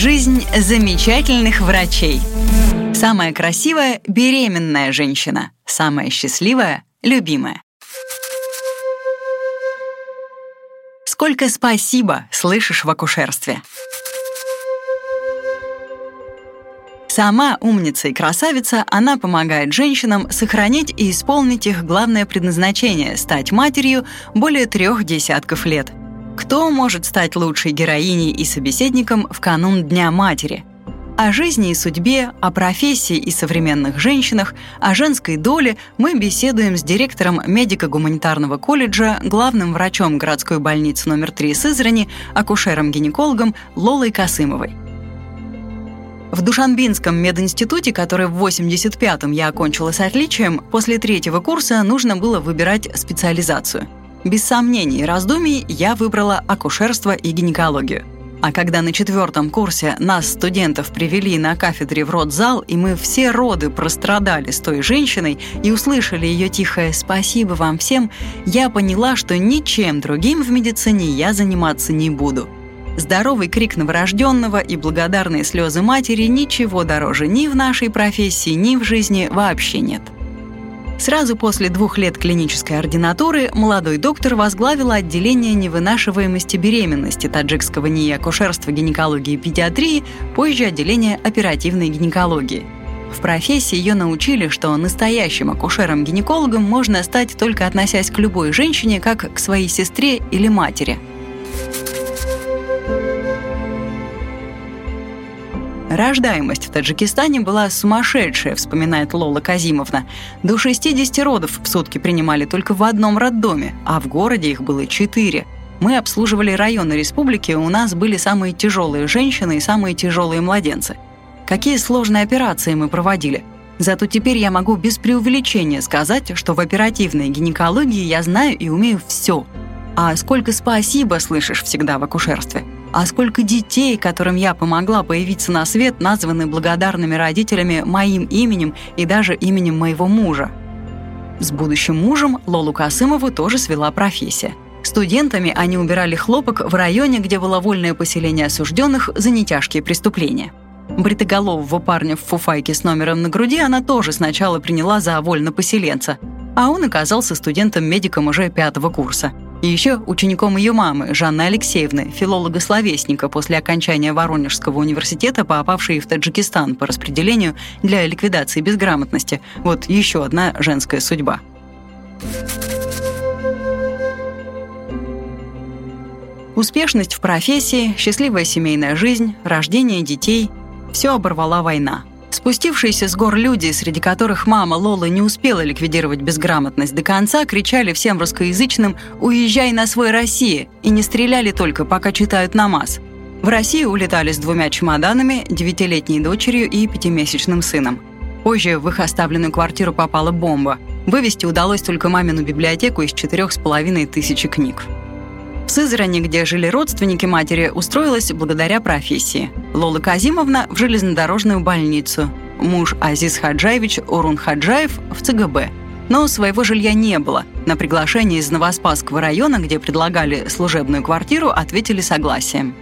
Жизнь замечательных врачей. Самая красивая – беременная женщина. Самая счастливая – любимая. Сколько спасибо слышишь в акушерстве. Сама умница и красавица, она помогает женщинам сохранить и исполнить их главное предназначение – стать матерью более трех десятков лет – кто может стать лучшей героиней и собеседником в канун Дня матери? О жизни и судьбе, о профессии и современных женщинах, о женской доле мы беседуем с директором медико-гуманитарного колледжа, главным врачом городской больницы номер 3 Сызрани, акушером-гинекологом Лолой Касымовой. В Душанбинском мединституте, который в 85-м я окончила с отличием, после третьего курса нужно было выбирать специализацию – без сомнений и раздумий я выбрала акушерство и гинекологию. А когда на четвертом курсе нас, студентов, привели на кафедре в родзал, и мы все роды прострадали с той женщиной и услышали ее тихое «спасибо вам всем», я поняла, что ничем другим в медицине я заниматься не буду. Здоровый крик новорожденного и благодарные слезы матери ничего дороже ни в нашей профессии, ни в жизни вообще нет. Сразу после двух лет клинической ординатуры молодой доктор возглавила отделение невынашиваемости беременности таджикского НИИ акушерства, гинекологии и педиатрии, позже отделение оперативной гинекологии. В профессии ее научили, что настоящим акушером-гинекологом можно стать только относясь к любой женщине как к своей сестре или матери – Рождаемость в Таджикистане была сумасшедшая, вспоминает Лола Казимовна. До 60 родов в сутки принимали только в одном роддоме, а в городе их было четыре. Мы обслуживали районы республики, у нас были самые тяжелые женщины и самые тяжелые младенцы. Какие сложные операции мы проводили. Зато теперь я могу без преувеличения сказать, что в оперативной гинекологии я знаю и умею все. А сколько спасибо слышишь всегда в акушерстве – а сколько детей, которым я помогла появиться на свет, названы благодарными родителями моим именем и даже именем моего мужа. С будущим мужем Лолу Касымову тоже свела профессия. Студентами они убирали хлопок в районе, где было вольное поселение осужденных за нетяжкие преступления. Бритоголового парня в фуфайке с номером на груди она тоже сначала приняла за вольнопоселенца, а он оказался студентом-медиком уже пятого курса – и еще учеником ее мамы, Жанны Алексеевны, филолога-словесника после окончания Воронежского университета, попавшей в Таджикистан по распределению для ликвидации безграмотности. Вот еще одна женская судьба. Успешность в профессии, счастливая семейная жизнь, рождение детей – все оборвала война – Спустившиеся с гор люди, среди которых мама Лолы не успела ликвидировать безграмотность до конца, кричали всем русскоязычным «Уезжай на свой России!» и не стреляли только, пока читают намаз. В Россию улетали с двумя чемоданами, девятилетней дочерью и пятимесячным сыном. Позже в их оставленную квартиру попала бомба. Вывести удалось только мамину библиотеку из четырех с половиной тысячи книг. В Сызрани, где жили родственники матери, устроилась благодаря профессии. Лола Казимовна в железнодорожную больницу. Муж Азиз Хаджаевич Урун Хаджаев в ЦГБ. Но своего жилья не было. На приглашение из Новоспасского района, где предлагали служебную квартиру, ответили согласием.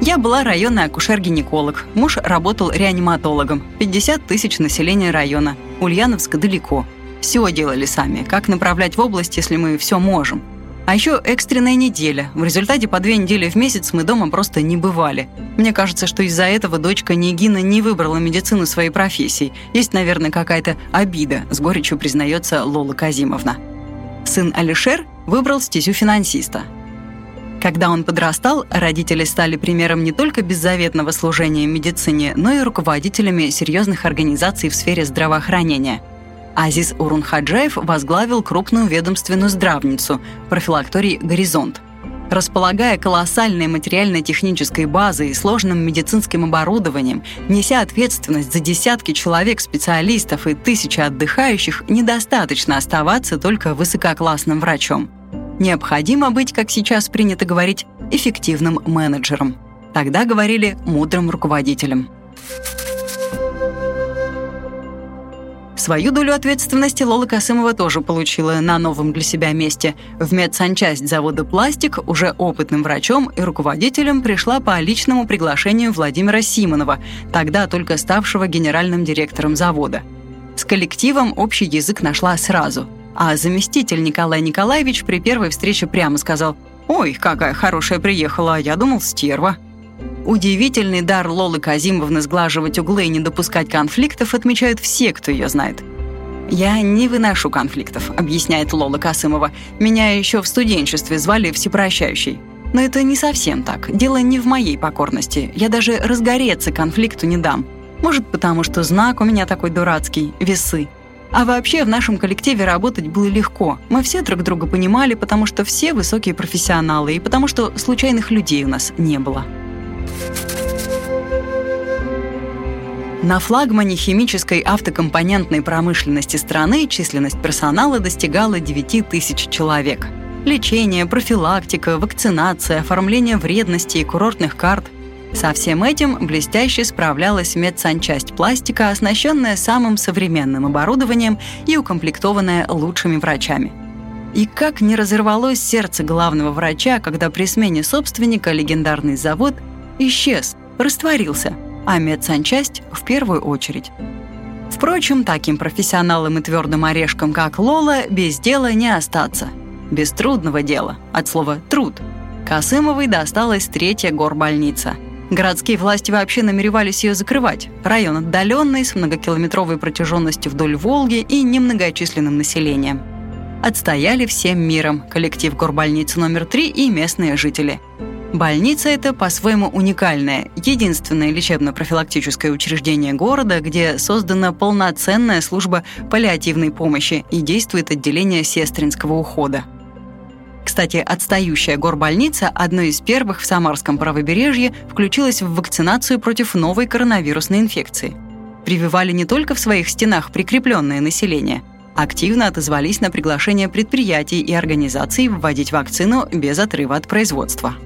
Я была районный акушер-гинеколог. Муж работал реаниматологом. 50 тысяч населения района. Ульяновск далеко. Все делали сами. Как направлять в область, если мы все можем? А еще экстренная неделя. В результате по две недели в месяц мы дома просто не бывали. Мне кажется, что из-за этого дочка Нигина не выбрала медицину своей профессии. Есть, наверное, какая-то обида, с горечью признается Лола Казимовна. Сын Алишер выбрал стезю финансиста. Когда он подрастал, родители стали примером не только беззаветного служения медицине, но и руководителями серьезных организаций в сфере здравоохранения – Азиз Урунхаджаев возглавил крупную ведомственную здравницу – профилакторий «Горизонт». Располагая колоссальной материально-технической базой и сложным медицинским оборудованием, неся ответственность за десятки человек, специалистов и тысячи отдыхающих, недостаточно оставаться только высококлассным врачом. Необходимо быть, как сейчас принято говорить, эффективным менеджером. Тогда говорили мудрым руководителем. Свою долю ответственности Лола Касымова тоже получила на новом для себя месте. В медсанчасть завода «Пластик» уже опытным врачом и руководителем пришла по личному приглашению Владимира Симонова, тогда только ставшего генеральным директором завода. С коллективом общий язык нашла сразу. А заместитель Николай Николаевич при первой встрече прямо сказал «Ой, какая хорошая приехала, а я думал, стерва». Удивительный дар Лолы Казимовны сглаживать углы и не допускать конфликтов отмечают все, кто ее знает. «Я не выношу конфликтов», — объясняет Лола Касымова. «Меня еще в студенчестве звали Всепрощающий». Но это не совсем так. Дело не в моей покорности. Я даже разгореться конфликту не дам. Может, потому что знак у меня такой дурацкий — весы. А вообще в нашем коллективе работать было легко. Мы все друг друга понимали, потому что все высокие профессионалы и потому что случайных людей у нас не было. На флагмане химической автокомпонентной промышленности страны численность персонала достигала 9 тысяч человек. Лечение, профилактика, вакцинация, оформление вредности и курортных карт – со всем этим блестяще справлялась медсанчасть пластика, оснащенная самым современным оборудованием и укомплектованная лучшими врачами. И как не разорвалось сердце главного врача, когда при смене собственника легендарный завод исчез, растворился, а медсанчасть в первую очередь. Впрочем, таким профессионалам и твердым орешкам, как Лола, без дела не остаться. Без трудного дела, от слова «труд». Касымовой досталась третья горбольница. Городские власти вообще намеревались ее закрывать. Район отдаленный, с многокилометровой протяженностью вдоль Волги и немногочисленным населением. Отстояли всем миром коллектив горбольницы номер три и местные жители – Больница эта по-своему уникальная, единственное лечебно-профилактическое учреждение города, где создана полноценная служба паллиативной помощи и действует отделение сестринского ухода. Кстати, отстающая горбольница, одной из первых в Самарском правобережье, включилась в вакцинацию против новой коронавирусной инфекции. Прививали не только в своих стенах прикрепленное население, активно отозвались на приглашение предприятий и организаций вводить вакцину без отрыва от производства.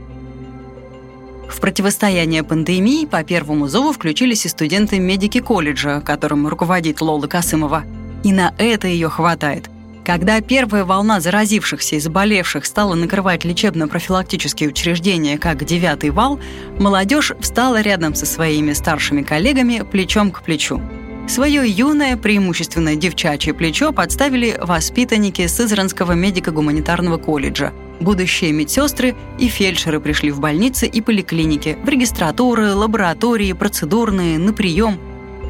В противостояние пандемии по первому зову включились и студенты медики колледжа, которым руководит Лола Касымова. И на это ее хватает. Когда первая волна заразившихся и заболевших стала накрывать лечебно-профилактические учреждения как девятый вал, молодежь встала рядом со своими старшими коллегами плечом к плечу. Свое юное, преимущественно девчачье плечо подставили воспитанники Сызранского медико-гуманитарного колледжа – Будущие медсестры и фельдшеры пришли в больницы и поликлиники, в регистратуры, лаборатории, процедурные, на прием.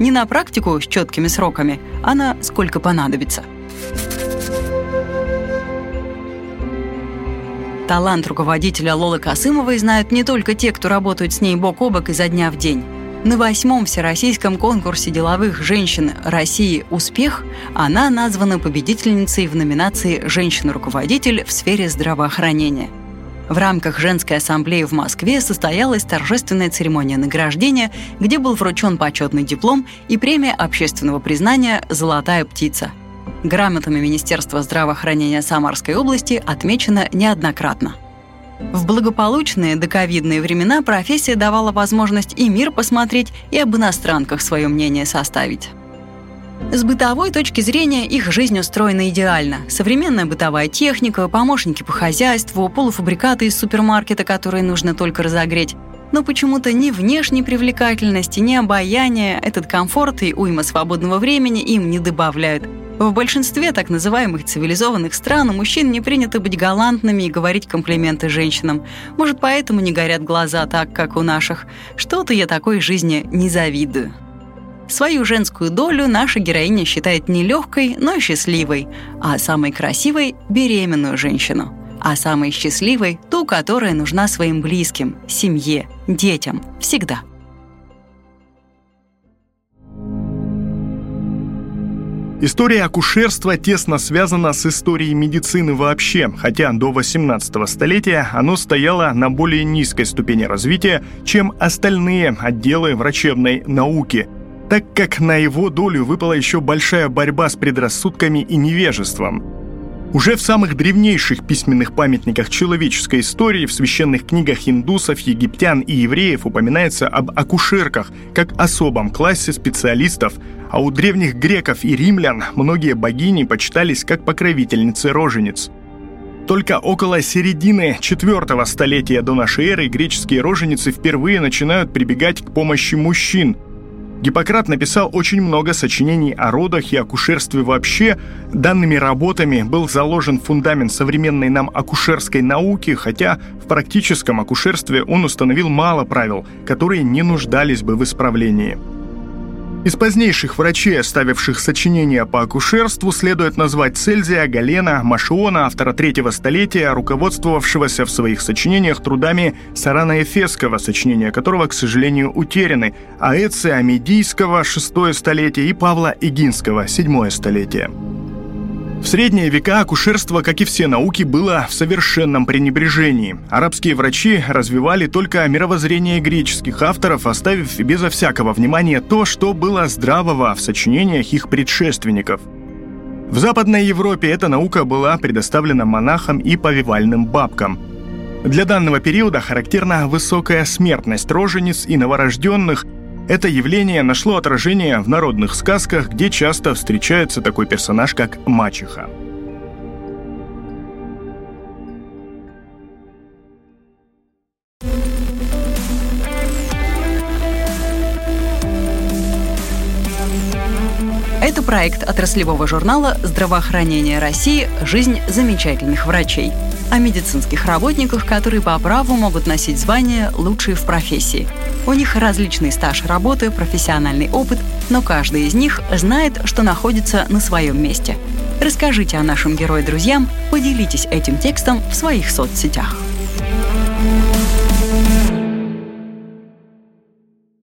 Не на практику с четкими сроками, а на сколько понадобится. Талант руководителя Лолы Касымовой знают не только те, кто работают с ней бок о бок изо дня в день. На восьмом Всероссийском конкурсе деловых женщин России «Успех» она названа победительницей в номинации «Женщина-руководитель в сфере здравоохранения». В рамках женской ассамблеи в Москве состоялась торжественная церемония награждения, где был вручен почетный диплом и премия общественного признания «Золотая птица». Грамотами Министерства здравоохранения Самарской области отмечено неоднократно. В благополучные доковидные времена профессия давала возможность и мир посмотреть, и об иностранках свое мнение составить. С бытовой точки зрения их жизнь устроена идеально. Современная бытовая техника, помощники по хозяйству, полуфабрикаты из супермаркета, которые нужно только разогреть. Но почему-то ни внешней привлекательности, ни обаяния, этот комфорт и уйма свободного времени им не добавляют – в большинстве так называемых цивилизованных стран у мужчин не принято быть галантными и говорить комплименты женщинам. Может, поэтому не горят глаза так, как у наших. Что-то я такой жизни не завидую. Свою женскую долю наша героиня считает не легкой, но счастливой, а самой красивой – беременную женщину, а самой счастливой – ту, которая нужна своим близким, семье, детям, всегда. История акушерства тесно связана с историей медицины вообще, хотя до 18 столетия оно стояло на более низкой ступени развития, чем остальные отделы врачебной науки, так как на его долю выпала еще большая борьба с предрассудками и невежеством. Уже в самых древнейших письменных памятниках человеческой истории, в священных книгах индусов, египтян и евреев упоминается об акушерках как особом классе специалистов, а у древних греков и римлян многие богини почитались как покровительницы рожениц. Только около середины четвертого столетия до нашей эры греческие роженицы впервые начинают прибегать к помощи мужчин – Гиппократ написал очень много сочинений о родах и акушерстве вообще. Данными работами был заложен фундамент современной нам акушерской науки, хотя в практическом акушерстве он установил мало правил, которые не нуждались бы в исправлении. Из позднейших врачей, оставивших сочинения по акушерству, следует назвать Цельзия, Галена, Машиона, автора третьего столетия, руководствовавшегося в своих сочинениях трудами Сарана Эфесского, сочинения которого, к сожалению, утеряны, а Эция Амедийского, шестое столетие, и Павла Игинского, седьмое столетие. В средние века акушерство, как и все науки, было в совершенном пренебрежении. Арабские врачи развивали только мировоззрение греческих авторов, оставив безо всякого внимания то, что было здравого в сочинениях их предшественников. В Западной Европе эта наука была предоставлена монахам и повивальным бабкам. Для данного периода характерна высокая смертность рожениц и новорожденных – это явление нашло отражение в народных сказках, где часто встречается такой персонаж, как мачеха. Это проект отраслевого журнала «Здравоохранение России. Жизнь замечательных врачей» о медицинских работниках, которые по праву могут носить звание «лучшие в профессии». У них различный стаж работы, профессиональный опыт, но каждый из них знает, что находится на своем месте. Расскажите о нашем герое друзьям, поделитесь этим текстом в своих соцсетях.